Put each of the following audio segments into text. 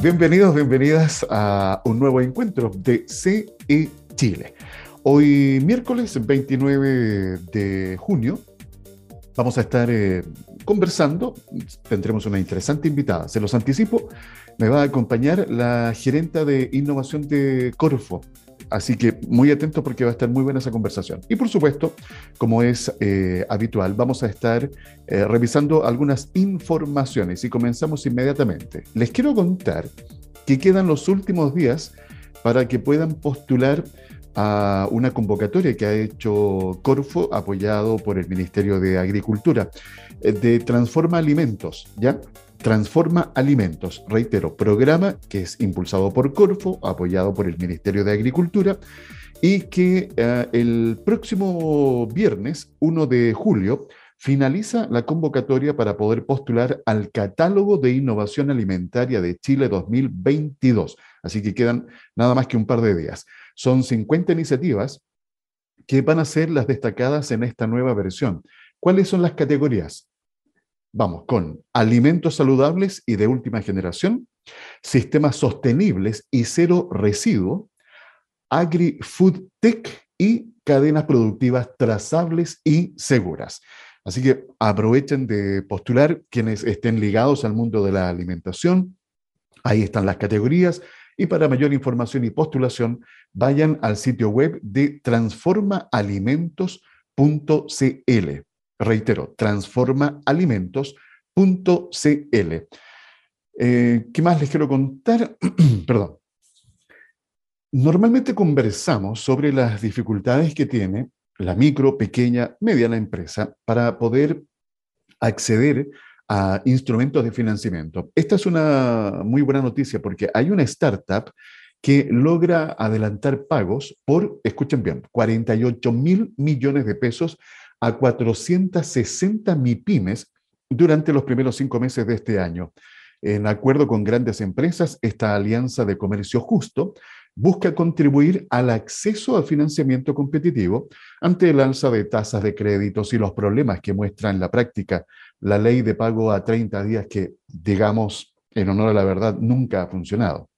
Bienvenidos, bienvenidas a un nuevo encuentro de CE Chile. Hoy miércoles 29 de junio vamos a estar eh, conversando, tendremos una interesante invitada, se los anticipo, me va a acompañar la gerenta de innovación de Corfo, Así que muy atento porque va a estar muy buena esa conversación. Y por supuesto, como es eh, habitual, vamos a estar eh, revisando algunas informaciones y comenzamos inmediatamente. Les quiero contar que quedan los últimos días para que puedan postular a una convocatoria que ha hecho Corfo, apoyado por el Ministerio de Agricultura, eh, de Transforma Alimentos, ¿ya? Transforma Alimentos, reitero, programa que es impulsado por Corfo, apoyado por el Ministerio de Agricultura y que eh, el próximo viernes, 1 de julio, finaliza la convocatoria para poder postular al catálogo de innovación alimentaria de Chile 2022. Así que quedan nada más que un par de días. Son 50 iniciativas que van a ser las destacadas en esta nueva versión. ¿Cuáles son las categorías? Vamos con alimentos saludables y de última generación, sistemas sostenibles y cero residuo, agri-food tech y cadenas productivas trazables y seguras. Así que aprovechen de postular quienes estén ligados al mundo de la alimentación. Ahí están las categorías. Y para mayor información y postulación, vayan al sitio web de transformaalimentos.cl. Reitero, transformaalimentos.cl. Eh, ¿Qué más les quiero contar? Perdón. Normalmente conversamos sobre las dificultades que tiene la micro, pequeña, mediana empresa para poder acceder a instrumentos de financiamiento. Esta es una muy buena noticia porque hay una startup que logra adelantar pagos por, escuchen bien, 48 mil millones de pesos a 460 MIPIMES durante los primeros cinco meses de este año. En acuerdo con grandes empresas, esta alianza de comercio justo busca contribuir al acceso al financiamiento competitivo ante el alza de tasas de créditos y los problemas que muestra en la práctica la ley de pago a 30 días que, digamos, en honor a la verdad, nunca ha funcionado.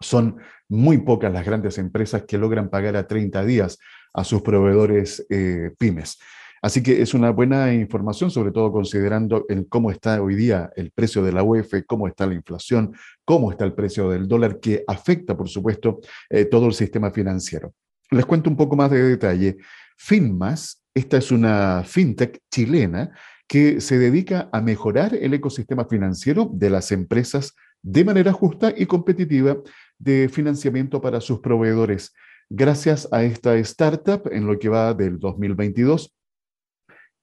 Son muy pocas las grandes empresas que logran pagar a 30 días a sus proveedores eh, pymes. Así que es una buena información, sobre todo considerando el cómo está hoy día el precio de la UEF, cómo está la inflación, cómo está el precio del dólar, que afecta, por supuesto, eh, todo el sistema financiero. Les cuento un poco más de detalle. Finmas, esta es una fintech chilena que se dedica a mejorar el ecosistema financiero de las empresas de manera justa y competitiva de financiamiento para sus proveedores. Gracias a esta startup, en lo que va del 2022,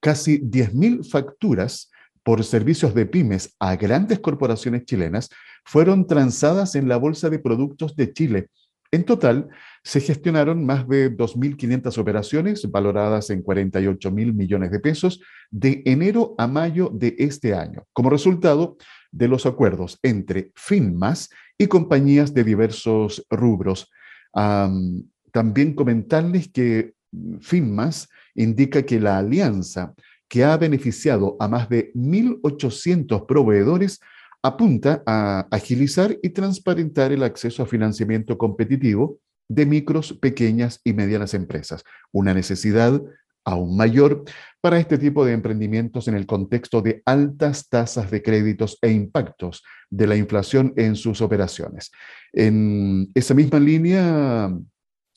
casi 10.000 facturas por servicios de pymes a grandes corporaciones chilenas fueron transadas en la Bolsa de Productos de Chile. En total, se gestionaron más de 2.500 operaciones valoradas en 48 mil millones de pesos de enero a mayo de este año, como resultado de los acuerdos entre FINMAS y compañías de diversos rubros. también comentarles que FINMAS indica que la alianza que ha beneficiado a más de 1.800 proveedores apunta a agilizar y transparentar el acceso a financiamiento competitivo de micros, pequeñas y medianas empresas, una necesidad aún mayor para este tipo de emprendimientos en el contexto de altas tasas de créditos e impactos de la inflación en sus operaciones. En esa misma línea,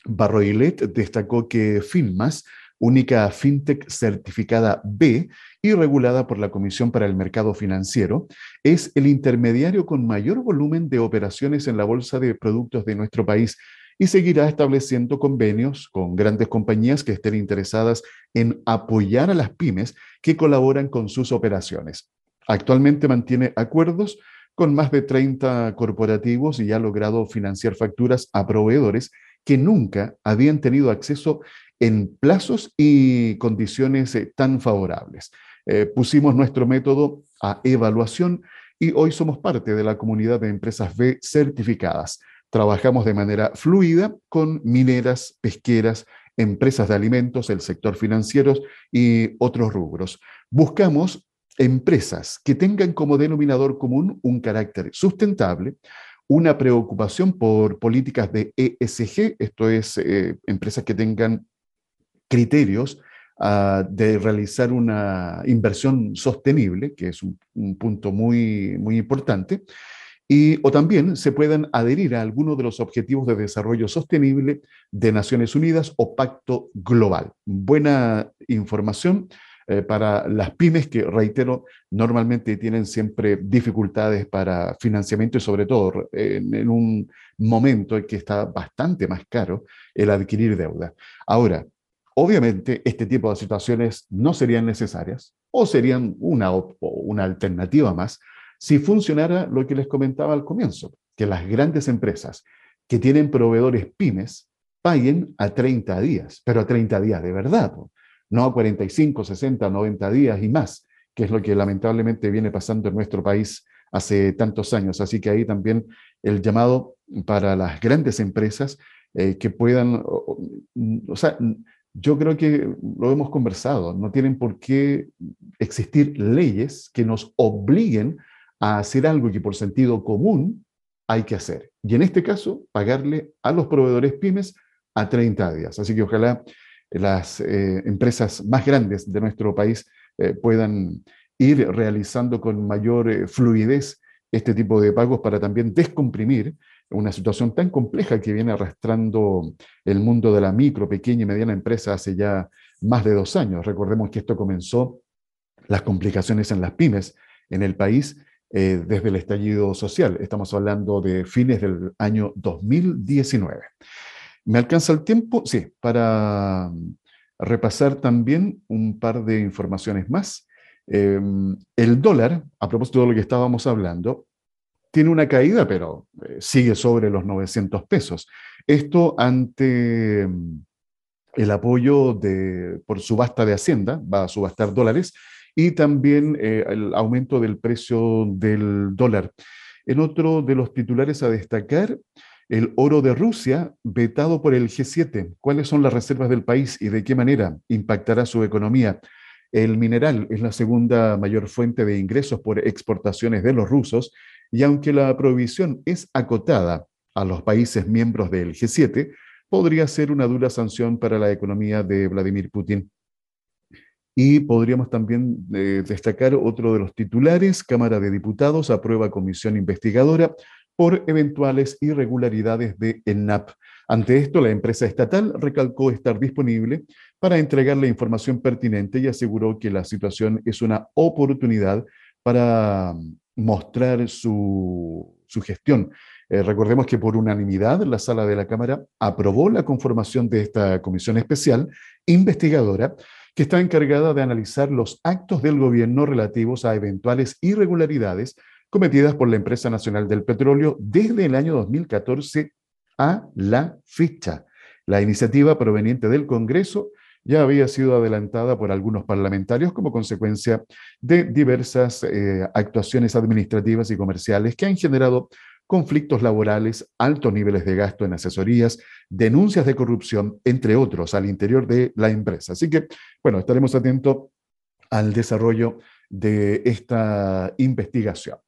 Barroilet destacó que Finmas única fintech certificada B y regulada por la Comisión para el Mercado Financiero, es el intermediario con mayor volumen de operaciones en la bolsa de productos de nuestro país y seguirá estableciendo convenios con grandes compañías que estén interesadas en apoyar a las pymes que colaboran con sus operaciones. Actualmente mantiene acuerdos con más de 30 corporativos y ha logrado financiar facturas a proveedores que nunca habían tenido acceso en plazos y condiciones eh, tan favorables. Eh, pusimos nuestro método a evaluación y hoy somos parte de la comunidad de empresas B certificadas. Trabajamos de manera fluida con mineras, pesqueras empresas de alimentos, el sector financiero y otros rubros. Buscamos empresas que tengan como denominador común un carácter sustentable, una preocupación por políticas de ESG, esto es, eh, empresas que tengan criterios ah, de realizar una inversión sostenible, que es un, punto muy, muy importante, y, o también se puedan adherir a alguno de los objetivos de desarrollo sostenible de Naciones Unidas o Pacto Global. Buena información eh, para las pymes que, reitero, normalmente tienen siempre dificultades para financiamiento y sobre todo en, un momento en que está bastante más caro el adquirir deuda. Ahora, obviamente este tipo de situaciones no serían necesarias o serían una, alternativa más si funcionara lo que les comentaba al comienzo, que las grandes empresas que tienen proveedores pymes paguen a 30 días, pero a 30 días de verdad a 45, 60, 90 días y más, que es lo que lamentablemente viene pasando en nuestro país hace tantos años. Así que ahí también el llamado para las grandes empresas eh, que puedan, o, sea, yo creo que lo hemos conversado, no tienen por qué existir leyes que nos obliguen a hacer algo que por sentido común hay que hacer. Y en este caso, pagarle a los proveedores pymes a 30 días. Así que ojalá las eh, empresas más grandes de nuestro país eh, puedan ir realizando con mayor eh, fluidez este tipo de pagos para también descomprimir una situación tan compleja que viene arrastrando el mundo de la micro, pequeña y mediana empresa hace ya más de dos años. Recordemos que esto comenzó, las complicaciones en las pymes en el país, desde el estallido social. Estamos hablando de fines del año 2019. ¿Me alcanza el tiempo? Sí, para mm, repasar también un par de informaciones más. Em, el dólar, a propósito de lo que estábamos hablando, tiene una caída, pero eh, sigue sobre los 900 pesos. Esto ante mm, el apoyo de, por subasta de Hacienda, va a subastar dólares, y también eh, el aumento del precio del dólar. En otro de los titulares a destacar, el oro de Rusia, vetado por el G7. ¿Cuáles son las reservas del país y de qué manera impactará su economía? El mineral es la segunda mayor fuente de ingresos por exportaciones de los rusos y aunque la provisión es acotada a los países miembros del G7, podría ser una dura sanción para la economía de Vladimir Putin. Y podríamos también eh, destacar otro de los titulares, Cámara de Diputados aprueba comisión investigadora por eventuales irregularidades de ENAP. Ante esto, la empresa estatal recalcó estar disponible para entregar la información pertinente y aseguró que la situación es una oportunidad para mostrar su, gestión. Eh, recordemos que por unanimidad la sala de la Cámara aprobó la conformación de esta comisión especial investigadora que está encargada de analizar los actos del gobierno relativos a eventuales irregularidades cometidas por la Empresa Nacional del Petróleo desde el año 2014 a la fecha. La iniciativa proveniente del Congreso ya había sido adelantada por algunos parlamentarios como consecuencia de diversas eh, actuaciones administrativas y comerciales que han generado conflictos laborales, altos niveles de gasto en asesorías, denuncias de corrupción, entre otros, al interior de la empresa. Así que, bueno, estaremos atentos al desarrollo de esta investigación.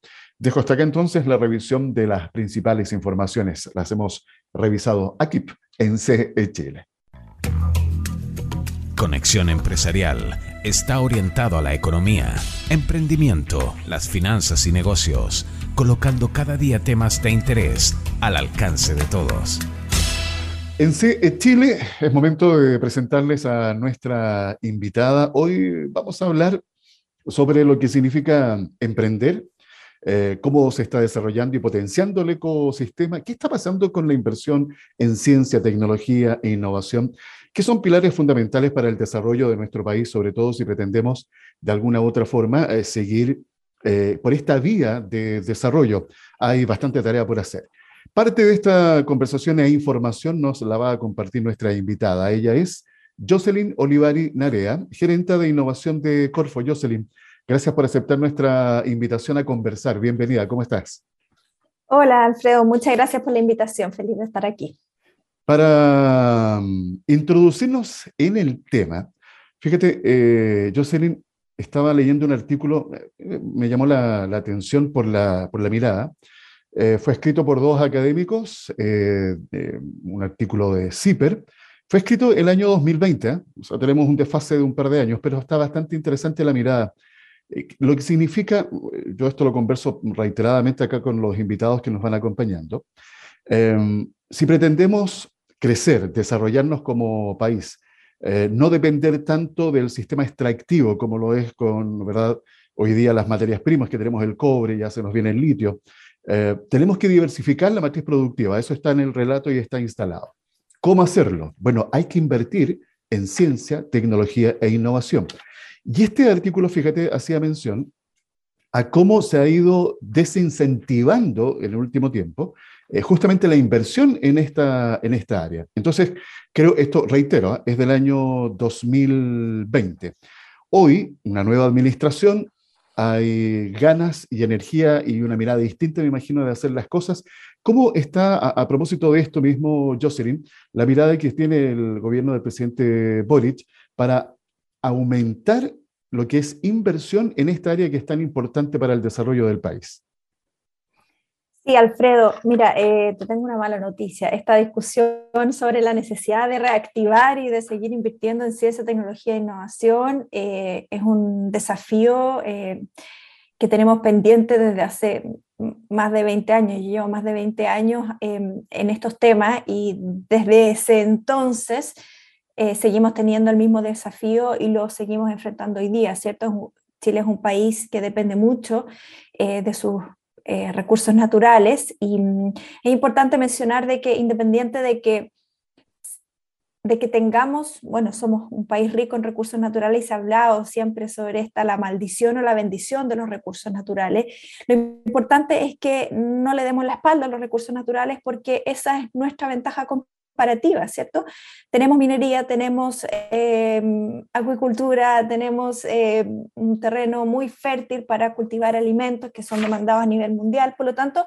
Dejo hasta acá entonces la revisión de las principales informaciones. Las hemos revisado aquí en CE Chile. Conexión Empresarial está orientado a la economía, emprendimiento, las finanzas y negocios, colocando cada día temas de interés al alcance de todos. En CE Chile es momento de presentarles a nuestra invitada. Hoy vamos a hablar sobre lo que significa emprender, eh, cómo se está desarrollando y potenciando el ecosistema, qué está pasando con la inversión en ciencia, tecnología e innovación, que son pilares fundamentales para el desarrollo de nuestro país, sobre todo si pretendemos de alguna u otra forma eh, seguir eh, por esta vía de desarrollo. Hay bastante tarea por hacer. Parte de esta conversación e información nos la va a compartir nuestra invitada. Ella es Jocelyn Olivari Narea, gerente de innovación de Corfo. Jocelyn, gracias por aceptar nuestra invitación a conversar. Bienvenida, ¿cómo estás? Hola, Alfredo, muchas gracias por la invitación. Feliz de estar aquí. Para mm, introducirnos en el tema, fíjate, eh, Jocelyn, estaba leyendo un artículo, eh, me llamó la, atención por la, por la mirada. Eh, fue escrito por dos académicos, un artículo de CIPER. Fue escrito el año 2020, o sea, tenemos un desfase de un par de años, pero está bastante interesante la mirada. Lo que significa, yo esto lo converso reiteradamente acá con los invitados que nos van acompañando, si pretendemos crecer, desarrollarnos como país, eh, no depender tanto del sistema extractivo como lo es con, ¿verdad? Hoy día las materias primas que tenemos el cobre, ya se nos viene el litio. Eh, tenemos que diversificar la matriz productiva, eso está en el relato y está instalado. ¿Cómo hacerlo? Bueno, hay que invertir en ciencia, tecnología e innovación. Y este artículo, fíjate, hacía mención a cómo se ha ido desincentivando en el último tiempo eh, justamente la inversión en esta, en esta área. Entonces, creo, esto reitero, ¿ah? es del año 2020. Hoy, una nueva administración, hay ganas y energía y una mirada distinta, me imagino, de hacer las cosas. ¿Cómo está, a, propósito de esto mismo, Jocelyn, la mirada que tiene el gobierno del presidente Boric para aumentar lo que es inversión en esta área que es tan importante para el desarrollo del país? Sí, Alfredo, mira, eh, te tengo una mala noticia. Esta discusión sobre la necesidad de reactivar y de seguir invirtiendo en ciencia, tecnología e innovación eh, es un desafío eh, que tenemos pendiente desde hace más de 20 años. Yo más de 20 años en estos temas y desde ese entonces seguimos teniendo el mismo desafío y lo seguimos enfrentando hoy día, ¿cierto? Chile es un país que depende mucho de sus eh, recursos naturales y mm, es importante mencionar de que independiente de que de que tengamos, bueno, somos un país rico en recursos naturales y se ha hablado siempre sobre esta, la maldición o la bendición de los recursos naturales. Lo importante es que no le demos la espalda a los recursos naturales porque esa es nuestra ventaja ¿cierto? Tenemos minería, tenemos em, agricultura, tenemos em, un terreno muy fértil para cultivar alimentos que son demandados a nivel mundial. Por lo tanto,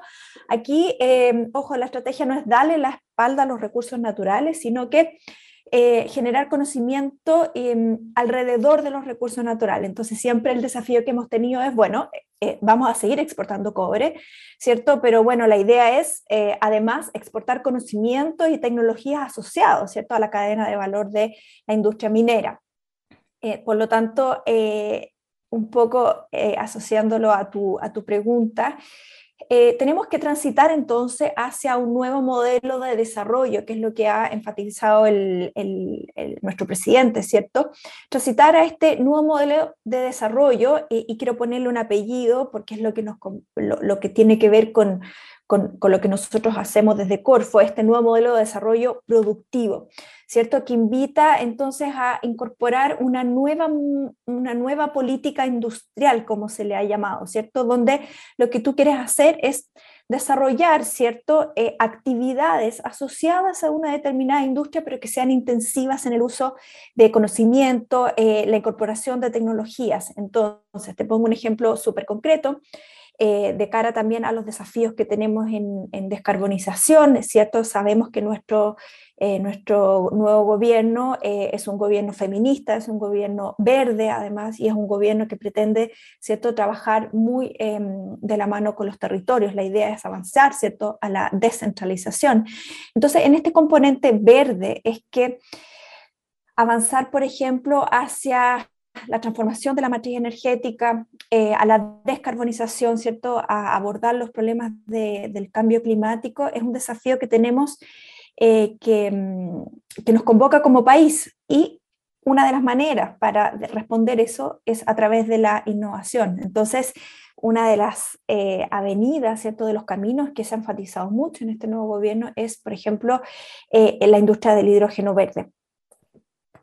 aquí, em, ojo, la estrategia no es darle la espalda a los recursos naturales, sino que eh, generar conocimiento em, alrededor de los recursos naturales. Entonces, siempre el desafío que hemos tenido es, bueno, eh, vamos a seguir exportando cobre, ¿cierto? Pero bueno, la idea es, eh, además, exportar conocimientos y tecnologías asociados, ¿cierto? A la cadena de valor de la industria minera. por lo tanto, un poco asociándolo a tu, a tu pregunta, eh, tenemos que transitar entonces hacia un nuevo modelo de desarrollo, que es lo que ha enfatizado nuestro presidente, ¿cierto? Transitar a este nuevo modelo de desarrollo, y quiero ponerle un apellido porque es lo que, nos, lo que tiene que ver con, con, lo que nosotros hacemos desde Corfo, este nuevo modelo de desarrollo productivo, ¿cierto? Que invita entonces a incorporar una nueva, una nueva política industrial, como se le ha llamado, ¿cierto? Donde lo que tú quieres hacer es desarrollar, ¿cierto? Eh, actividades asociadas a una determinada industria, pero que sean intensivas en el uso de conocimiento, eh, la incorporación de tecnologías. Entonces, te pongo un ejemplo súper concreto. Eh, de cara también a los desafíos que tenemos en, descarbonización, ¿cierto? Sabemos que nuestro, eh, nuestro nuevo gobierno eh, es un gobierno feminista, es un gobierno verde además, y es un gobierno que pretende, ¿cierto?, trabajar muy em, de la mano con los territorios. La idea es avanzar, ¿cierto?, a la descentralización. Entonces, en este componente verde es que avanzar, por ejemplo, hacia la transformación de la matriz energética, eh, a la descarbonización, ¿cierto? a abordar los problemas del cambio climático, es un desafío que tenemos eh, que, mm, que, nos convoca como país y una de las maneras para responder eso es a través de la innovación. Entonces, una de las eh, avenidas, ¿cierto? de los caminos que se ha enfatizado mucho en este nuevo gobierno es, por ejemplo, la industria del hidrógeno verde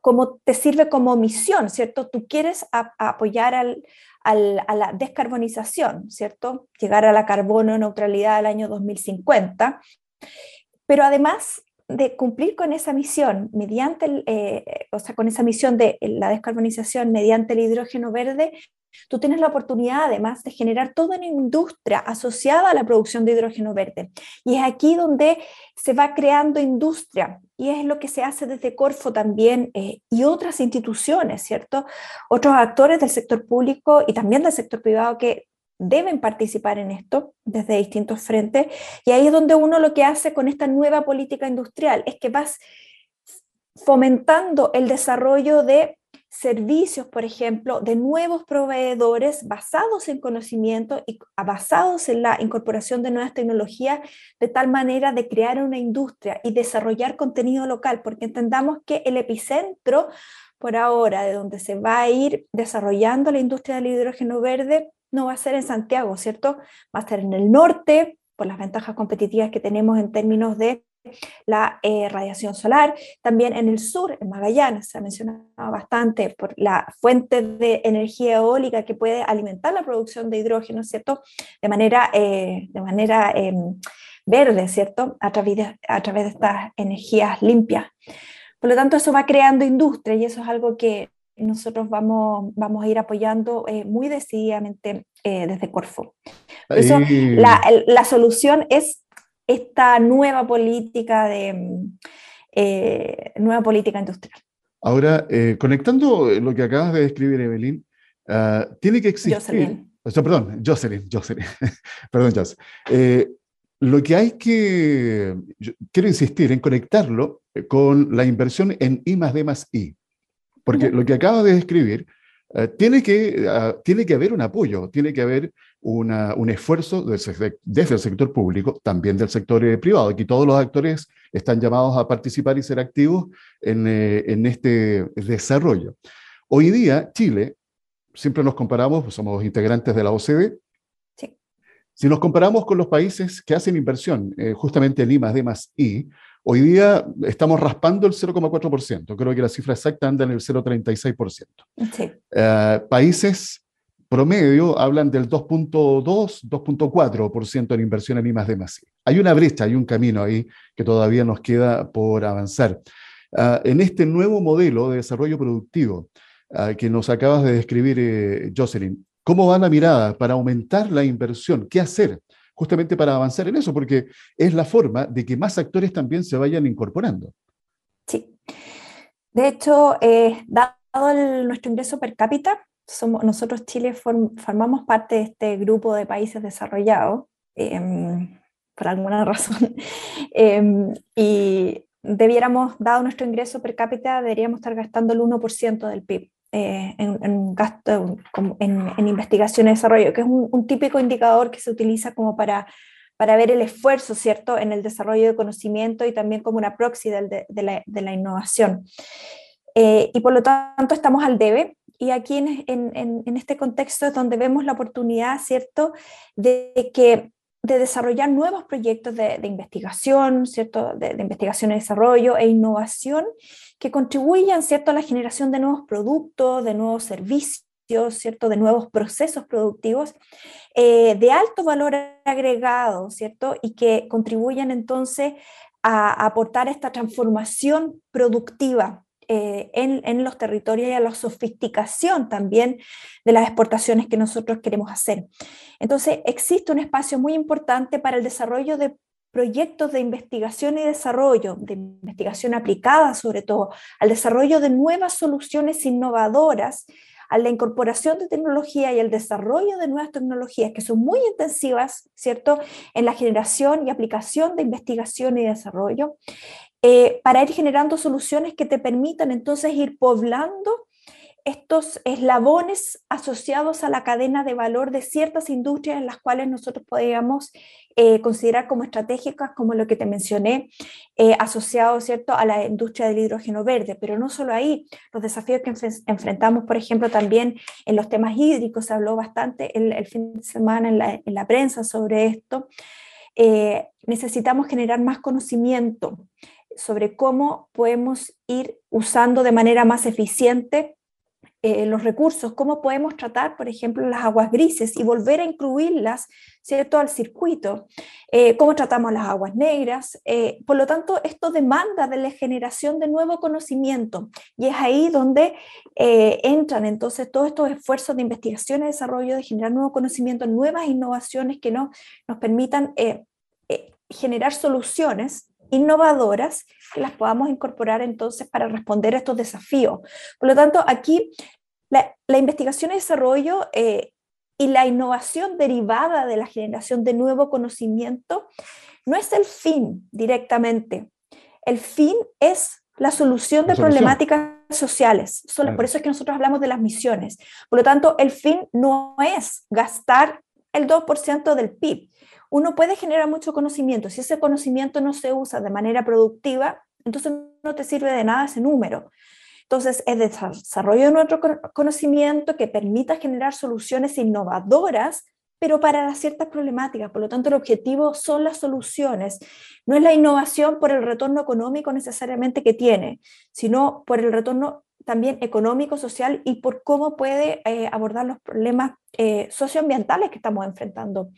como te sirve como misión, ¿cierto? Tú quieres apoyar al, a la descarbonización, ¿cierto? Llegar a la carbono neutralidad al año 2050, pero además de cumplir con esa misión mediante, eh, o sea, con esa misión de la descarbonización mediante el hidrógeno verde, tú tienes la oportunidad además de generar toda una industria asociada a la producción de hidrógeno verde. Y es aquí donde se va creando industria y es lo que se hace desde Corfo también eh, y otras instituciones, ¿cierto? Otros actores del sector público y también del sector privado que deben participar en esto desde distintos frentes. Y ahí es donde uno lo que hace con esta nueva política industrial es que vas fomentando el desarrollo de servicios, por ejemplo, de nuevos proveedores basados en conocimiento y basados en la incorporación de nuevas tecnologías, de tal manera de crear una industria y desarrollar contenido local, porque entendamos que el epicentro por ahora de donde se va a ir desarrollando la industria del hidrógeno verde no va a ser en Santiago, ¿cierto? Va a ser en el norte, por las ventajas competitivas que tenemos en términos de la eh, radiación solar, también en el sur, en Magallanes, se ha mencionado bastante por la fuente de energía eólica que puede alimentar la producción de hidrógeno, ¿cierto? De manera, eh, de manera em, verde, ¿cierto? A través, de, a través de estas energías limpias. Por lo tanto, eso va creando industria y eso es algo que nosotros vamos, vamos a ir apoyando eh, muy decididamente desde Corfo. Por eso, la, la solución es esta nueva política de eh, nueva política industrial. Ahora, eh, conectando lo que acabas de describir, Evelyn, ah, tiene que existir. Jocelyn. perdón, Jocelyn, Jocelyn. perdón, Jocelyn. Eh, lo que hay que, quiero insistir en conectarlo con la inversión en I más D más I, porque lo que acabas de describir tiene, que, ah, tiene que haber un apoyo, tiene que haber un esfuerzo desde, el sector público, también del sector eh, privado. Aquí todos los actores están llamados a participar y ser activos en, eh, este desarrollo. Hoy día, Chile, siempre nos comparamos, pues somos integrantes de la OCDE, si nos comparamos con los países que hacen inversión, eh, justamente en I más D más I, hoy día estamos raspando el 0,4%. Creo que la cifra exacta anda en el 0,36%. Sí. países promedio hablan del 2.2, 2.4% en inversión en I más Hay una brecha, hay un camino ahí que todavía nos queda por avanzar. Ah, en este nuevo modelo de desarrollo productivo ah, que nos acabas de describir, eh, Jocelyn, ¿cómo va la mirada para aumentar la inversión? ¿Qué hacer? Justamente para avanzar en eso, porque es la forma de que más actores también se vayan incorporando. Sí. De hecho, eh, dado nuestro ingreso per cápita, nosotros Chile formamos parte de este grupo de países desarrollados, em, por alguna razón, em, y debiéramos, dado nuestro ingreso per cápita, deberíamos estar gastando el 1% del PIB. Eh, en, gasto en, investigación y desarrollo, que es un, típico indicador que se utiliza como para, para ver el esfuerzo, ¿cierto?, en el desarrollo de conocimiento y también como una proxy de, la, de la, innovación. Eh, y por lo tanto estamos al debe y aquí en, en, este contexto es donde vemos la oportunidad, ¿cierto?, de que de desarrollar nuevos proyectos de, investigación, ¿cierto? De, de, investigación y desarrollo e innovación que contribuyan, ¿cierto?, a la generación de nuevos productos, de nuevos servicios, ¿cierto?, de nuevos procesos productivos eh, de alto valor agregado, ¿cierto?, y que contribuyan entonces a aportar esta transformación productiva eh, en, los territorios y a la sofisticación también de las exportaciones que nosotros queremos hacer. Entonces, existe un espacio muy importante para el desarrollo de proyectos de investigación y desarrollo, de investigación aplicada sobre todo, al desarrollo de nuevas soluciones innovadoras, a la incorporación de tecnología y el desarrollo de nuevas tecnologías que son muy intensivas, ¿cierto?, en la generación y aplicación de investigación y desarrollo, eh, para ir generando soluciones que te permitan entonces ir poblando estos eslabones asociados a la cadena de valor de ciertas industrias en las cuales nosotros podríamos eh, considerar como estratégicas, como lo que te mencioné, eh, asociado ¿cierto? a la industria del hidrógeno verde. Pero no solo ahí, los desafíos que enfrentamos, por ejemplo, también en los temas hídricos, se habló bastante el, fin de semana en la, en la, prensa sobre esto. necesitamos generar más conocimiento sobre cómo podemos ir usando de manera más eficiente eh, los recursos, cómo podemos tratar, por ejemplo, las aguas grises y volver a incluirlas, ¿cierto?, al circuito, eh, cómo tratamos las aguas negras. Eh, por lo tanto, esto demanda de la generación de nuevo conocimiento y es ahí donde entran entonces todos estos esfuerzos de investigación y desarrollo, de generar nuevo conocimiento, nuevas innovaciones que nos, nos permitan generar soluciones innovadoras que las podamos incorporar entonces para responder a estos desafíos. Por lo tanto, aquí la, investigación y desarrollo eh, y la innovación derivada de la generación de nuevo conocimiento no es el fin directamente. El fin es la solución de problemáticas sociales. Por eso es que nosotros hablamos de las misiones. Por lo tanto, el fin no es gastar el 2% del PIB uno puede generar mucho conocimiento. Si ese conocimiento no se usa de manera productiva, entonces no te sirve de nada ese número. Entonces, es desarrollo de nuestro conocimiento que permita generar soluciones innovadoras, pero para ciertas problemáticas. Por lo tanto, el objetivo son las soluciones. No es la innovación por el retorno económico necesariamente que tiene, sino por el retorno también económico, social y por cómo puede eh, abordar los problemas eh, socioambientales que estamos enfrentando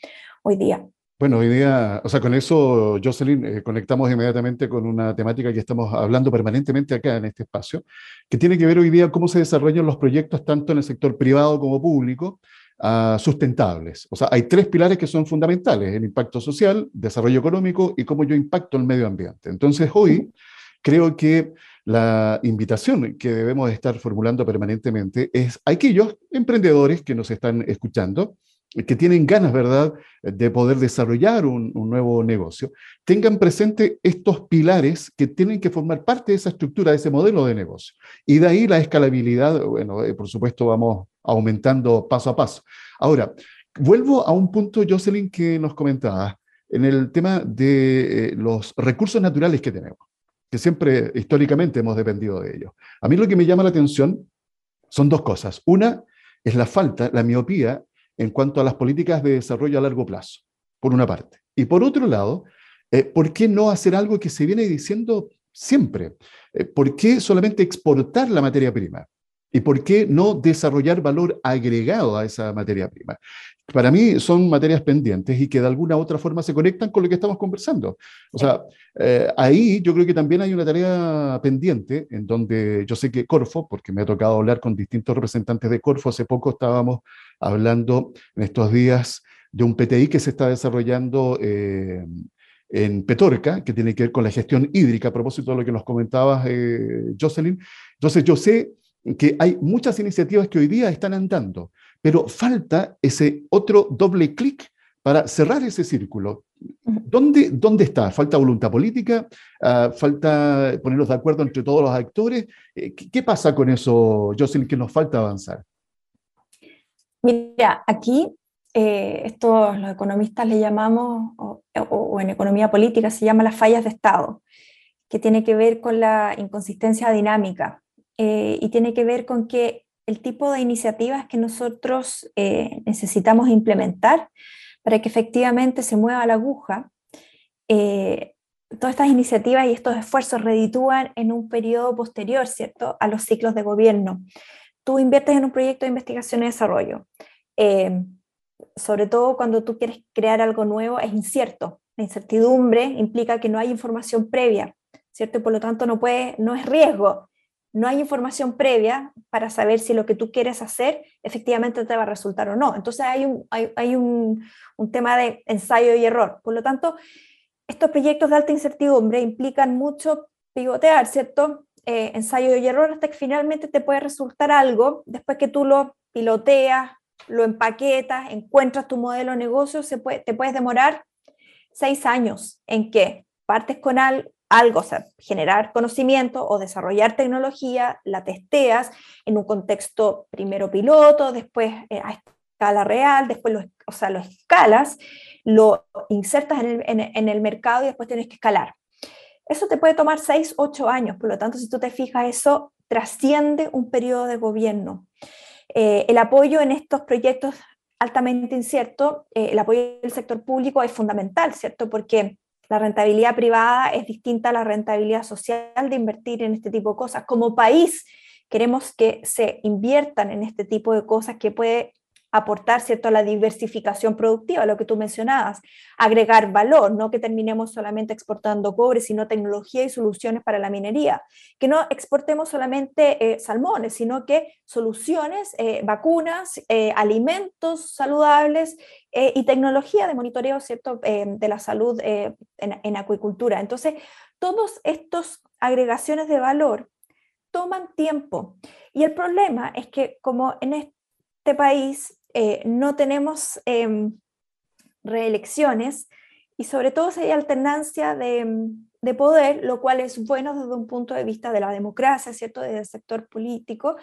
hoy día. Bueno, hoy día, o sea, con eso, Jocelyn, eh, conectamos inmediatamente con una temática que estamos hablando permanentemente acá en este espacio, que tiene que ver hoy día cómo se desarrollan los proyectos tanto en el sector privado como público, uh, sustentables. O sea, hay tres pilares que son fundamentales, el impacto social, desarrollo económico y cómo yo impacto el medio ambiente. Entonces, hoy creo que la invitación que debemos estar formulando permanentemente es a aquellos emprendedores que nos están escuchando, que tienen ganas, ¿verdad?, de poder desarrollar un, nuevo negocio, tengan presente estos pilares que tienen que formar parte de esa estructura, de ese modelo de negocio. Y de ahí la escalabilidad, bueno, eh, por supuesto, vamos aumentando paso a paso. Ahora, vuelvo a un punto, Jocelyn, que nos comentaba, en el tema de eh, los recursos naturales que tenemos, que siempre históricamente hemos dependido de ellos. A mí lo que me llama la atención son dos cosas. Una es la falta, la miopía en cuanto a las políticas de desarrollo a largo plazo, por una parte. Y por otro lado, eh, ¿por qué no hacer algo que se viene diciendo siempre? Eh, ¿Por qué solamente exportar la materia prima? ¿Y por qué no desarrollar valor agregado a esa materia prima? Para mí son materias pendientes y que de alguna u otra forma se conectan con lo que estamos conversando. O sea, eh, ahí yo creo que también hay una tarea pendiente en donde yo sé que Corfo, porque me ha tocado hablar con distintos representantes de Corfo, hace poco estábamos hablando en estos días de un PTI que se está desarrollando eh, en Petorca, que tiene que ver con la gestión hídrica, a propósito de lo que nos comentabas, eh, Jocelyn. Entonces yo sé que hay muchas iniciativas que hoy día están andando, pero falta ese otro doble clic para cerrar ese círculo. ¿Dónde, ¿Dónde está? ¿Falta voluntad política? Ah, ¿Falta ponernos de acuerdo entre todos los actores? Eh, ¿Qué, pasa con eso, Jocelyn, que nos falta avanzar? Mira, aquí eh, esto los economistas le llamamos, o, en economía política se llama las fallas de Estado, que tiene que ver con la inconsistencia dinámica eh, y tiene que ver con que el tipo de iniciativas que nosotros eh, necesitamos implementar para que efectivamente se mueva la aguja, eh, todas estas iniciativas y estos esfuerzos reditúan en un periodo posterior, ¿cierto?, a los ciclos de gobierno. Tú inviertes en un proyecto de investigación y desarrollo. sobre todo cuando tú quieres crear algo nuevo, es incierto. La incertidumbre implica que no hay información previa, ¿cierto? Y por lo tanto no, puede, no es riesgo, no hay información previa para saber si lo que tú quieres hacer efectivamente te va a resultar o no. Entonces hay un, hay, un, tema de ensayo y error. Por lo tanto, estos proyectos de alta incertidumbre implican mucho pivotear, ¿cierto? Eh, ensayo y error hasta que finalmente te puede resultar algo, después que tú lo piloteas, lo empaquetas, encuentras tu modelo de negocio, se puede, te puedes demorar seis años en que partes con, al, algo, o sea, generar conocimiento o desarrollar tecnología, la testeas en un contexto primero piloto, después eh, a escala real, después lo, o sea, lo escalas, lo insertas en el, mercado y después tienes que escalar. Eso te puede tomar 6, 8 años, por lo tanto, si tú te fijas, eso trasciende un periodo de gobierno. Eh, el apoyo en estos proyectos altamente inciertos, eh, el apoyo del sector público es fundamental, ¿cierto? Porque la rentabilidad privada es distinta a la rentabilidad social de invertir en este tipo de cosas. Como país queremos que se inviertan en este tipo de cosas que puede aportar ¿cierto? a la diversificación productiva, lo que tú mencionabas, agregar valor, no que terminemos solamente exportando cobre, sino tecnología y soluciones para la minería, que no exportemos solamente eh, salmones, sino que soluciones, eh, vacunas, eh, alimentos saludables y tecnología de monitoreo ¿cierto? de la salud en, en acuicultura. Entonces, todas estas agregaciones de valor toman tiempo. Y el problema es que como en este país eh, no tenemos em, reelecciones y sobre todo si hay alternancia de, poder, lo cual es bueno desde un punto de vista de la democracia, ¿cierto? Desde el sector político.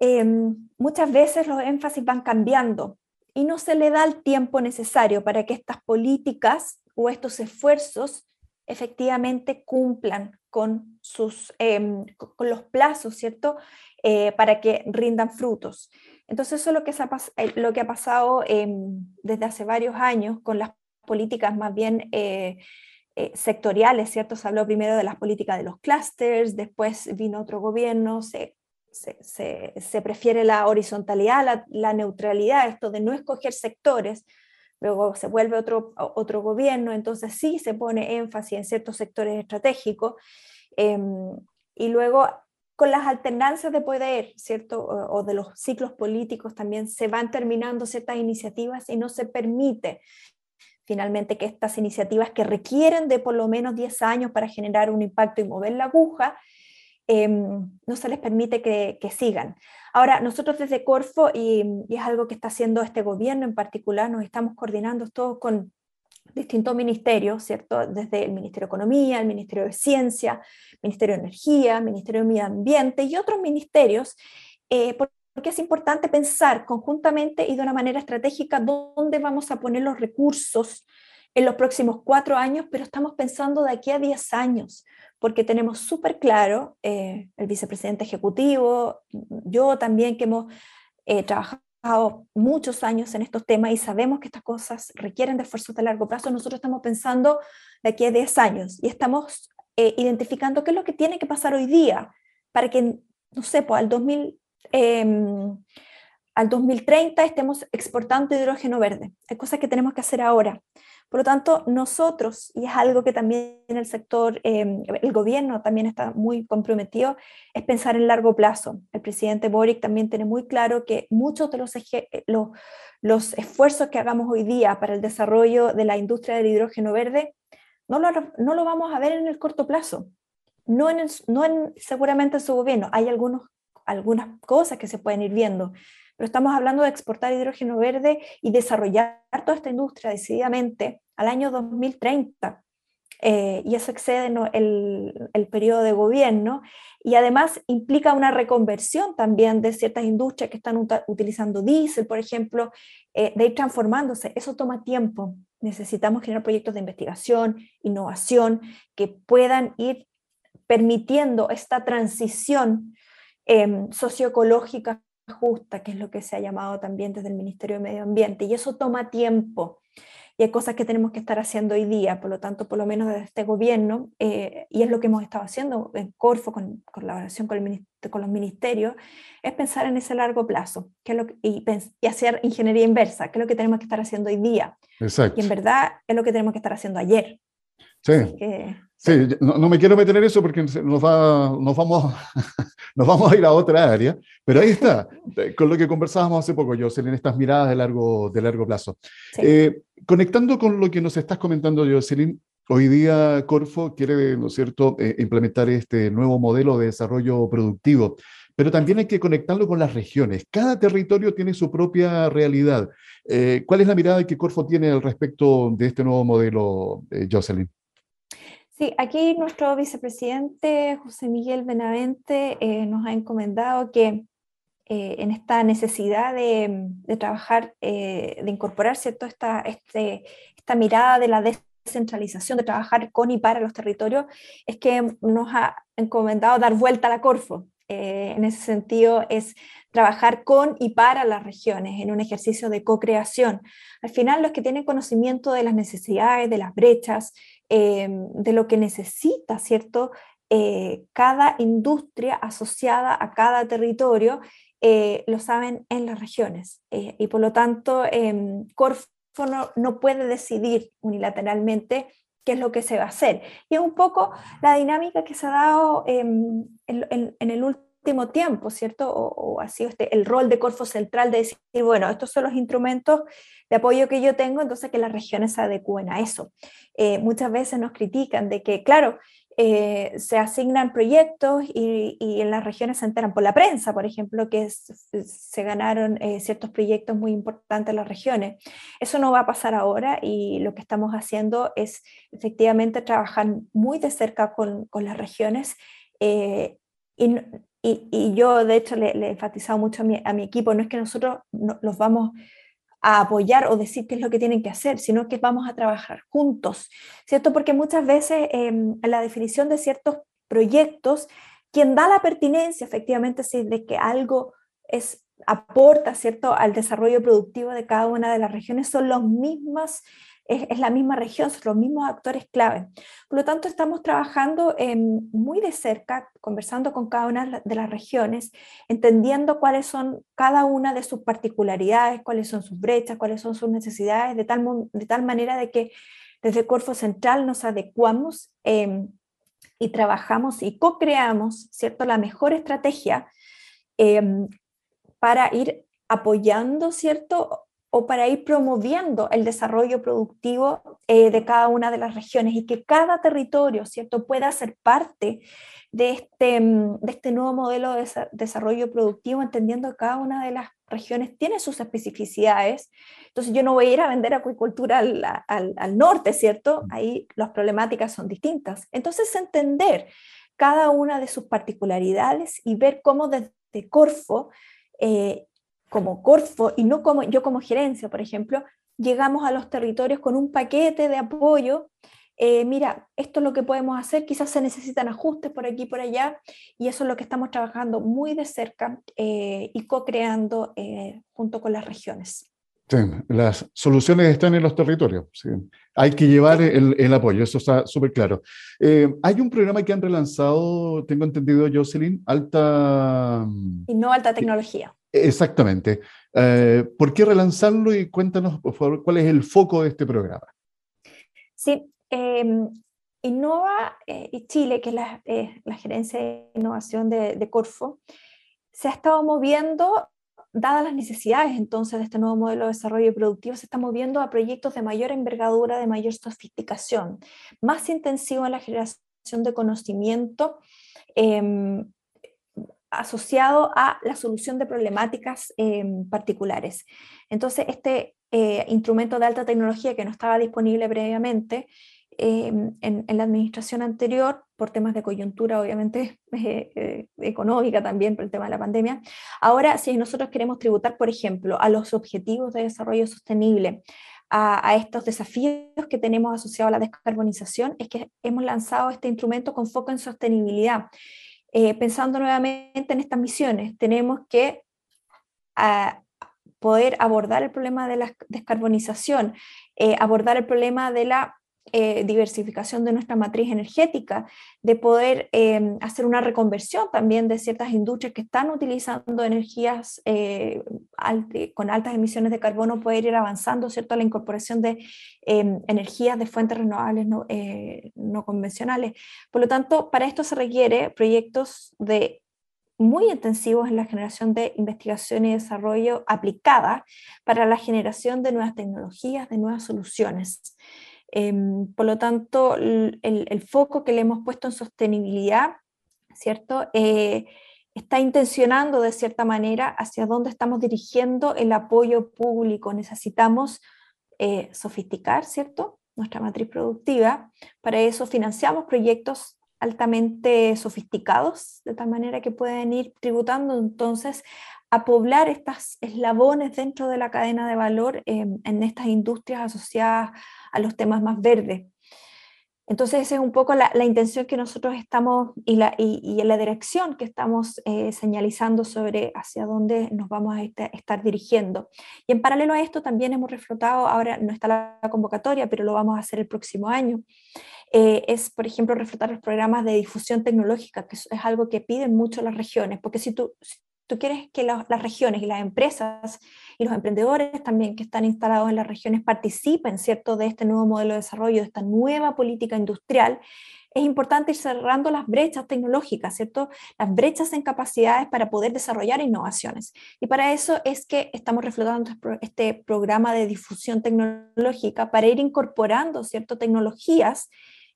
Em, muchas veces los énfasis van cambiando y no se le da el tiempo necesario para que estas políticas o estos esfuerzos efectivamente cumplan con, sus, em, con los plazos, ¿cierto? Eh, para que rindan frutos. Entonces eso es lo que, eh, lo que ha pasado em, desde hace varios años con las políticas más bien eh, eh, sectoriales, ¿cierto? Se habló primero de las políticas de los clústeres, después vino otro gobierno, se, se, se, prefiere la horizontalidad, la, la, neutralidad, esto de no escoger sectores, luego se vuelve otro, otro gobierno, entonces sí se pone énfasis en ciertos sectores estratégicos. Em, y luego con las alternancias de poder, ¿cierto? O, de los ciclos políticos también se van terminando ciertas iniciativas y no se permite finalmente que estas iniciativas que requieren de por lo menos 10 años para generar un impacto y mover la aguja, em, no se les permite que, sigan. Ahora, nosotros desde Corfo, y, y, es algo que está haciendo este gobierno en particular, nos estamos coordinando todos con distintos ministerios, ¿cierto? Desde el Ministerio de Economía, el Ministerio de Ciencia, Ministerio de Energía, Ministerio de Medio Ambiente y otros ministerios, eh, porque es importante pensar conjuntamente y de una manera estratégica dónde vamos a poner los recursos en los próximos cuatro años, pero estamos pensando de aquí a diez años, porque tenemos súper claro, eh, el vicepresidente ejecutivo, yo también que hemos eh, trabajado muchos años en estos temas y sabemos que estas cosas requieren de esfuerzos de largo plazo, nosotros estamos pensando de aquí a 10 años y estamos eh, identificando qué es lo que tiene que pasar hoy día para que, no sé, pues al, 2000, em, al 2030 estemos exportando hidrógeno verde. Hay cosas que tenemos que hacer ahora. Por lo tanto, nosotros, y es algo que también el sector, em, el gobierno también está muy comprometido, es pensar en largo plazo. El presidente Boric también tiene muy claro que muchos de los, los, los esfuerzos que hagamos hoy día para el desarrollo de la industria del hidrógeno verde, no lo, no lo vamos a ver en el corto plazo. No, en no en, seguramente en su gobierno. Hay algunos, algunas cosas que se pueden ir viendo, pero estamos hablando de exportar hidrógeno verde y desarrollar toda esta industria decididamente al año 2030. Eh, y eso excede el, el, periodo de gobierno y además implica una reconversión también de ciertas industrias que están utilizando diésel, por ejemplo, eh, de ir transformándose. Eso toma tiempo. Necesitamos generar proyectos de investigación, innovación, que puedan ir permitiendo esta transición eh, socioecológica justa, que es lo que se ha llamado también desde el Ministerio de Medio Ambiente, y eso toma tiempo. Y hay cosas que tenemos que estar haciendo hoy día, por lo tanto, por lo menos desde este gobierno, eh, y es lo que hemos estado haciendo en Corfo, con, colaboración con, el, con los ministerios, es pensar en ese largo plazo que es lo y, y, hacer ingeniería inversa, que es lo que tenemos que estar haciendo hoy día. Exacto. Y en verdad es lo que tenemos que estar haciendo ayer. Sí. sí, no, no, me quiero meter en eso porque nos, va, nos, vamos, nos vamos a ir a otra área, pero ahí está, con lo que conversábamos hace poco, Jocelyn, estas miradas de largo, de largo plazo. Eh, conectando con lo que nos estás comentando, Jocelyn, hoy día Corfo quiere, ¿no es cierto?, eh, implementar este nuevo modelo de desarrollo productivo, pero también hay que conectarlo con las regiones. Cada territorio tiene su propia realidad. Eh, ¿Cuál es la mirada que Corfo tiene al respecto de este nuevo modelo, Jocelyn? Sí, aquí nuestro vicepresidente José Miguel Benavente eh, nos ha encomendado que eh, en esta necesidad de, trabajar, eh, de incorporar ¿cierto? Esta, este, esta mirada de la descentralización, de trabajar con y para los territorios, es que nos ha encomendado dar vuelta a la Corfo. en ese sentido, es trabajar con y para las regiones en un ejercicio de co-creación. Al final, los que tienen conocimiento de las necesidades, de las brechas, Em, de lo que necesita, ¿cierto? eh, cada industria asociada a cada territorio eh, lo saben en las regiones. Eh, y por lo tanto, em, Corfo no, puede decidir unilateralmente qué es lo que se va a hacer. Y es un poco la dinámica que se ha dado em, en, el último tiempo, ¿cierto? O, ha sido este, el rol de Corfo Central de decir, bueno, estos son los instrumentos de apoyo que yo tengo, entonces que las regiones se adecúen a eso. muchas veces nos critican de que, claro, eh, se asignan proyectos y, en las regiones se enteran por la prensa, por ejemplo, que se ganaron eh, ciertos proyectos muy importantes en las regiones. Eso no va a pasar ahora y lo que estamos haciendo es efectivamente trabajar muy de cerca con, las regiones. Eh, y, yo, de hecho, le, he enfatizado mucho a mi, a mi, equipo, no es que nosotros los vamos a apoyar o decir qué es lo que tienen que hacer, sino que vamos a trabajar juntos, ¿cierto? Porque muchas veces em, en la definición de ciertos proyectos, quien da la pertinencia efectivamente sí, de que algo es aporta, ¿cierto?, al desarrollo productivo de cada una de las regiones son los mismas es, la misma región, son los mismos actores clave. Por lo tanto, estamos trabajando muy de cerca, conversando con cada una de las regiones, entendiendo cuáles son cada una de sus particularidades, cuáles son sus brechas, cuáles son sus necesidades, de tal, de tal manera de que desde Corfo Central nos adecuamos em, y trabajamos y co-creamos, la mejor estrategia em, para ir apoyando, ¿cierto?, o para ir promoviendo el desarrollo productivo eh, de cada una de las regiones y que cada territorio, ¿cierto?, pueda ser parte de este, mm, de este nuevo modelo de desarrollo productivo, entendiendo que cada una de las regiones tiene sus especificidades. Entonces yo no voy a ir a vender acuicultura al, al, norte, ¿cierto? Mm. Ahí las problemáticas son distintas. Entonces entender cada una de sus particularidades y ver cómo desde Corfo eh, como Corfo y no como yo como gerencia, por ejemplo, llegamos a los territorios con un paquete de apoyo. Eh, mira, esto es lo que podemos hacer, quizás se necesitan ajustes por aquí y por allá, y eso es lo que estamos trabajando muy de cerca eh, y co-creando eh, junto con las regiones. Sí, las soluciones están en los territorios. Hay que llevar el, el, apoyo, eso está súper claro. hay un programa que han relanzado, tengo entendido, Jocelyn, Alta... Y no alta tecnología. Exactamente. Eh, ¿Por qué relanzarlo y cuéntanos, por favor, cuál es el foco de este programa? Sí, em, Innova eh, Chile, que es la, gerencia de innovación de, Corfo, se ha estado moviendo, dadas las necesidades entonces de este nuevo modelo de desarrollo productivo, se está moviendo a proyectos de mayor envergadura, de mayor sofisticación, más intensivo en la generación de conocimiento. Eh, asociado a la solución de problemáticas em, particulares. Entonces, este eh, instrumento de alta tecnología que no estaba disponible previamente em, en, la administración anterior, por temas de coyuntura, obviamente, eh, eh, económica también, por el tema de la pandemia, ahora si nosotros queremos tributar, por ejemplo, a los objetivos de desarrollo sostenible, a, estos desafíos que tenemos asociados a la descarbonización, es que hemos lanzado este instrumento con foco en sostenibilidad. Eh, pensando nuevamente en estas misiones, tenemos que ah, poder abordar el problema de la descarbonización, eh, abordar el problema de la eh, diversificación de nuestra matriz energética, de poder em, hacer una reconversión también de ciertas industrias que están utilizando energías eh, con altas emisiones de carbono, poder ir avanzando ¿cierto? a la incorporación de em, energías de fuentes renovables no, eh, no convencionales. Por lo tanto, para esto se requiere proyectos de muy intensivos en la generación de investigación y desarrollo aplicada para la generación de nuevas tecnologías, de nuevas soluciones. Em, por lo tanto, el, foco que le hemos puesto en sostenibilidad, ¿cierto? Eh, está intencionando de cierta manera hacia dónde estamos dirigiendo el apoyo público. Necesitamos eh, sofisticar, ¿cierto? Nuestra matriz productiva. Para eso financiamos proyectos altamente sofisticados, de tal manera que pueden ir tributando entonces a poblar estas eslabones dentro de la cadena de valor en estas industrias asociadas a los temas más verdes. Entonces, esa es un poco la, intención que nosotros estamos y, la, y, la dirección que estamos eh, señalizando sobre hacia dónde nos vamos a estar dirigiendo. Y en paralelo a esto, también hemos reflotado, ahora no está la convocatoria, pero lo vamos a hacer el próximo año, eh, es, por ejemplo, reflejar los programas de difusión tecnológica, que es algo que piden mucho las regiones, porque si tú, tú quieres que las regiones y las empresas y los emprendedores también que están instalados en las regiones participen, ¿cierto?, de este nuevo modelo de desarrollo, de esta nueva política industrial, es importante ir cerrando las brechas tecnológicas, ¿cierto? Las brechas en capacidades para poder desarrollar innovaciones. Y para eso es que estamos reflotando este programa de difusión tecnológica para ir incorporando, ¿cierto?, tecnologías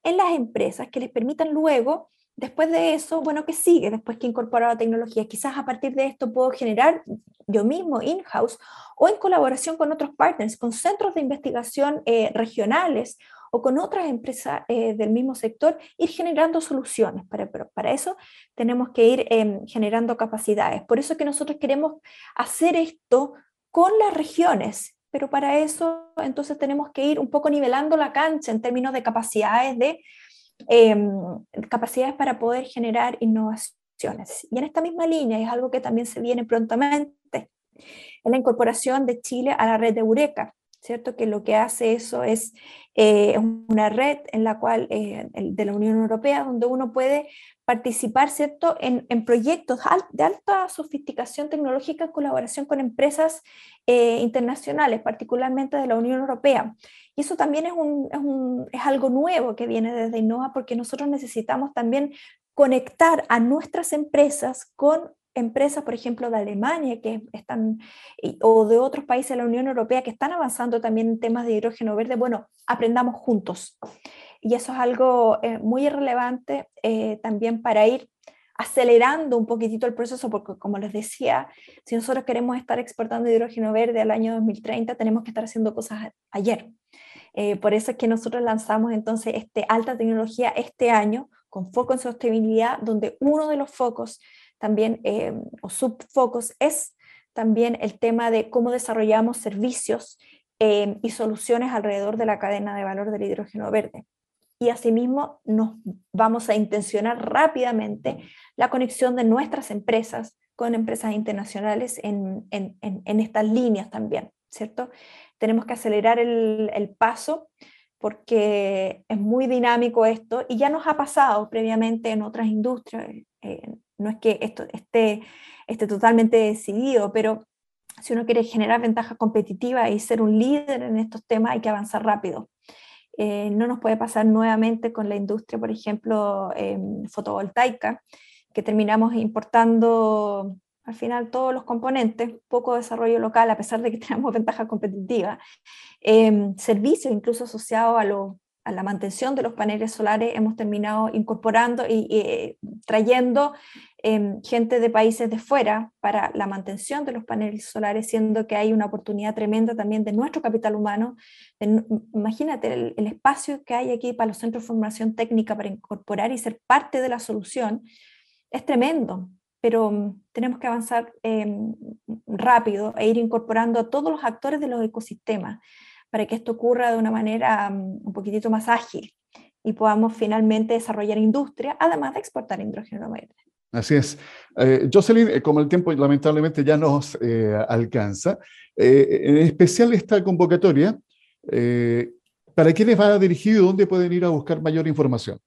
en las empresas que les permitan luego después de eso, bueno, ¿qué sigue? Después que incorporo la tecnología, quizás a partir de esto puedo generar yo mismo in-house o en colaboración con otros partners, con centros de investigación eh, regionales o con otras empresas eh, del mismo sector, ir generando soluciones. Para, para eso tenemos que ir em, generando capacidades. Por eso es que nosotros queremos hacer esto con las regiones, pero para eso entonces tenemos que ir un poco nivelando la cancha en términos de capacidades de Em, capacidades para poder generar innovaciones. Y en esta misma línea es algo que también se viene prontamente, en la incorporación de Chile a la red de Eureka, ¿cierto? Que lo que hace eso es eh, una red en la cual, eh, de la Unión Europea, donde uno puede participar, ¿cierto?, en, en proyectos de alta sofisticación tecnológica en colaboración con empresas eh, internacionales, particularmente de la Unión Europea. Y eso también es, un, es, un, es algo nuevo que viene desde Innova, porque nosotros necesitamos también conectar a nuestras empresas con empresas, por ejemplo, de Alemania que están, o de otros países de la Unión Europea que están avanzando también en temas de hidrógeno verde, bueno, aprendamos juntos. Y eso es algo eh, muy relevante eh, también para ir acelerando un poquitito el proceso, porque como les decía, si nosotros queremos estar exportando hidrógeno verde al año 2030, tenemos que estar haciendo cosas ayer. Eh, por eso es que nosotros lanzamos entonces este alta tecnología este año con foco en sostenibilidad, donde uno de los focos también, o subfocos, es también el tema de cómo desarrollamos servicios y soluciones alrededor de la cadena de valor del hidrógeno verde y asimismo nos vamos a intencionar rápidamente la conexión de nuestras empresas con empresas internacionales en, en, en, estas líneas también, ¿cierto? Tenemos que acelerar el, paso porque es muy dinámico esto y ya nos ha pasado previamente en otras industrias. Eh, no es que esto esté, esté totalmente decidido, pero si uno quiere generar ventaja competitiva y ser un líder en estos temas, hay que avanzar rápido. Eh, no nos puede pasar nuevamente con la industria, por ejemplo, em, fotovoltaica, que terminamos importando al final todos los componentes, poco desarrollo local, a pesar de que tenemos ventaja competitiva, eh, servicios incluso asociados a, a, la mantención de los paneles solares, hemos terminado incorporando y, y trayendo Em, gente de países de fuera para la mantención de los paneles solares, siendo que hay una oportunidad tremenda también de nuestro capital humano. imagínate el, espacio que hay aquí para los centros de formación técnica para incorporar y ser parte de la solución. Es tremendo, pero mm, tenemos que avanzar em, rápido e ir incorporando a todos los actores de los ecosistemas para que esto ocurra de una manera mm, un poquitito más ágil y podamos finalmente desarrollar industria, además de exportar hidrógeno verde. Así es. Eh, Jocelyn, eh, como el tiempo lamentablemente ya nos eh, alcanza, en especial esta convocatoria, ¿para quiénes va dirigido? ¿Dónde pueden ir a buscar mayor información?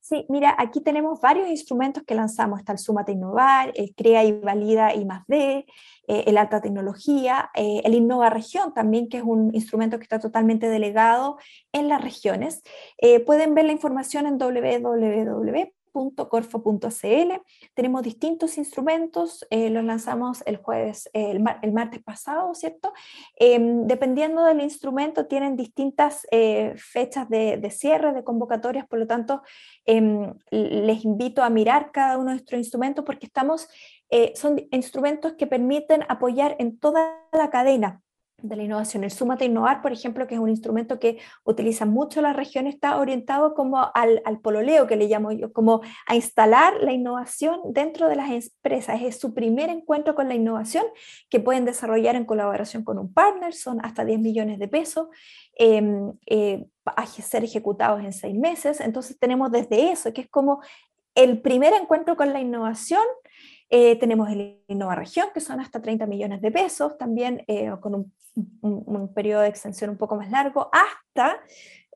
Sí, mira, aquí tenemos varios instrumentos que lanzamos. Está el Sumate Innovar, el Crea y Valida I más D, el Alta Tecnología, el Innova Región también, que es un instrumento que está totalmente delegado en las regiones. pueden ver la información en www corfo.cl. Tenemos distintos instrumentos, eh, los lanzamos el jueves, el, martes pasado, ¿cierto? Em, dependiendo del instrumento, tienen distintas eh, fechas de, cierre, de convocatorias, por lo tanto, em, les invito a mirar cada uno de nuestros instrumentos porque estamos, eh, son instrumentos que permiten apoyar en toda la cadena de la innovación. El Súmate Innovar, por ejemplo, que es un instrumento que utiliza mucho la región, está orientado como al, al, pololeo, que le llamo yo, como a instalar la innovación dentro de las empresas. Es su primer encuentro con la innovación que pueden desarrollar en colaboración con un partner, son hasta 10 millones de pesos, em, eh, a ser ejecutados en seis meses. Entonces tenemos desde eso, que es como el primer encuentro con la innovación eh, tenemos el Innova Región, que son hasta 30 millones de pesos, también eh, con un, un, periodo de extensión un poco más largo, hasta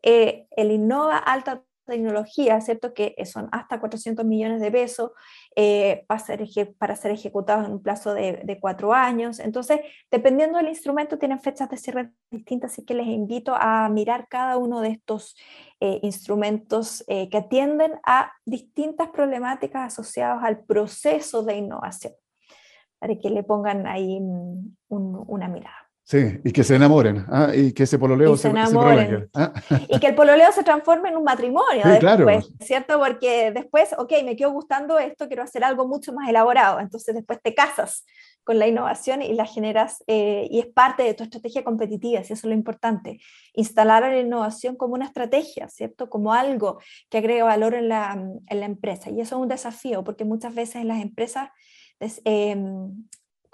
eh, el Innova Alta tecnología, ¿cierto? Que son hasta 400 millones de pesos eh, para, ser, ejecutados en un plazo de, cuatro años. Entonces, dependiendo del instrumento, tienen fechas de cierre distintas, así que les invito a mirar cada uno de estos eh, instrumentos que atienden a distintas problemáticas asociadas al proceso de innovación, para que le pongan ahí una mirada. Sí, y que se enamoren, ¿ah? y que ese pololeo se, se, ¿ah? Y que el pololeo se transforme en un matrimonio después, claro. ¿cierto? Porque después, ok, me quedo gustando esto, quiero hacer algo mucho más elaborado. Entonces después te casas con la innovación y la generas, eh, y es parte de tu estrategia competitiva, y eso es lo importante. Instalar la innovación como una estrategia, ¿cierto? Como algo que agrega valor en la, en la empresa. Y eso es un desafío, porque muchas veces en las empresas... Eh,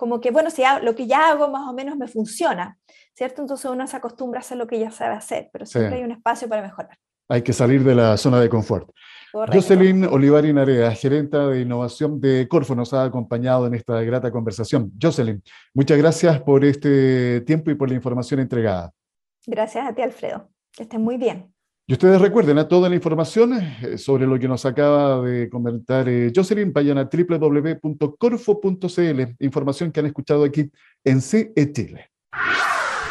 como que, bueno, si lo que ya hago más o menos me funciona, ¿cierto? Entonces uno se acostumbra a hacer lo que ya sabe hacer, pero siempre hay un espacio para mejorar. Hay que salir de la zona de confort. Jocelyn Olivari Narea, gerenta de innovación de Corfo, nos ha acompañado en esta grata conversación. Jocelyn, muchas gracias por este tiempo y por la información entregada. Gracias a ti, Alfredo. Que estén muy bien. Y ustedes recuerden a toda la información eh, sobre lo que nos acaba de comentar eh, Jocelyn, vayan a www.corfo.cl, información que han escuchado aquí en CE Chile.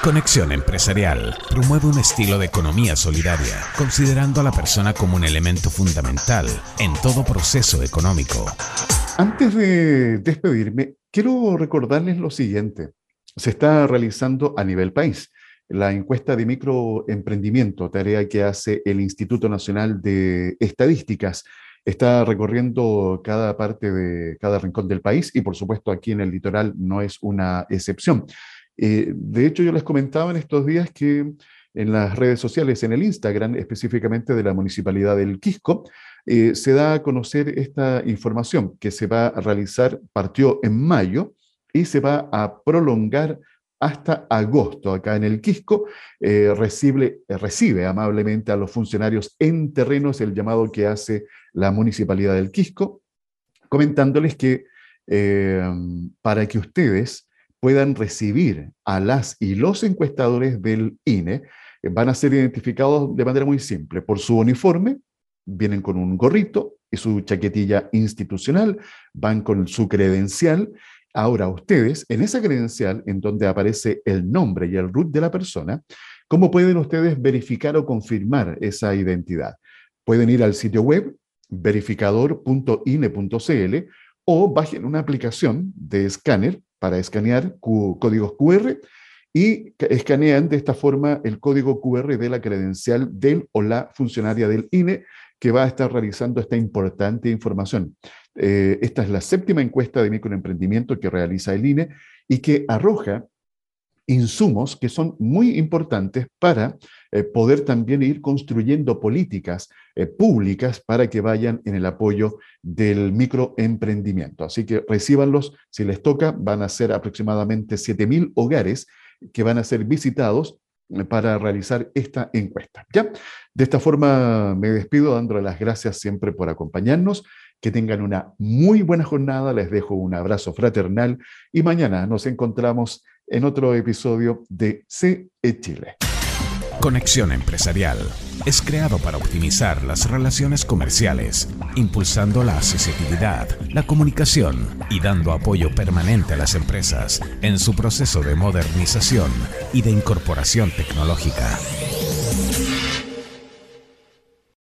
Conexión Empresarial promueve un estilo de economía solidaria, considerando a la persona como un elemento fundamental en todo proceso económico. Antes de despedirme, quiero recordarles lo siguiente. Se está realizando a nivel país la encuesta de microemprendimiento, tarea que hace el Instituto Nacional de Estadísticas. Está recorriendo cada parte de cada rincón del país y por supuesto aquí en el litoral no es una excepción. Eh, de hecho, yo les comentaba en estos días que en las redes sociales, en el Instagram específicamente de la Municipalidad del Quisco, eh, se da a conocer esta información que se va a realizar, partió en mayo y se va a prolongar hasta agosto. Acá en el Quisco eh, recibe, eh, recibe amablemente a los funcionarios en terrenos el llamado que hace la Municipalidad del Quisco, comentándoles que eh, para que ustedes puedan recibir a las y los encuestadores del INE, van a ser identificados de manera muy simple por su uniforme, vienen con un gorrito y su chaquetilla institucional, van con su credencial Ahora, ustedes, en esa credencial en donde aparece el nombre y el root de la persona, ¿cómo pueden ustedes verificar o confirmar esa identidad? Pueden ir al sitio web verificador.ine.cl o bajen una aplicación de escáner para escanear códigos QR y escanean de esta forma el código QR de la credencial del o la funcionaria del INE que va a estar realizando esta importante información. Eh, esta es la séptima encuesta de microemprendimiento que realiza el INE y que arroja insumos que son muy importantes para eh, poder también ir construyendo políticas eh, públicas para que vayan en el apoyo del microemprendimiento. Así que recíbanlos, si les toca, van a ser aproximadamente 7.000 hogares que van a ser visitados para realizar esta encuesta. ¿ya? De esta forma me despido dándole las gracias siempre por acompañarnos. Que tengan una muy buena jornada. Les dejo un abrazo fraternal y mañana nos encontramos en otro episodio de CE Chile. Conexión Empresarial es creado para optimizar las relaciones comerciales, impulsando la accesibilidad, la comunicación y dando apoyo permanente a las empresas en su proceso de modernización y de incorporación tecnológica.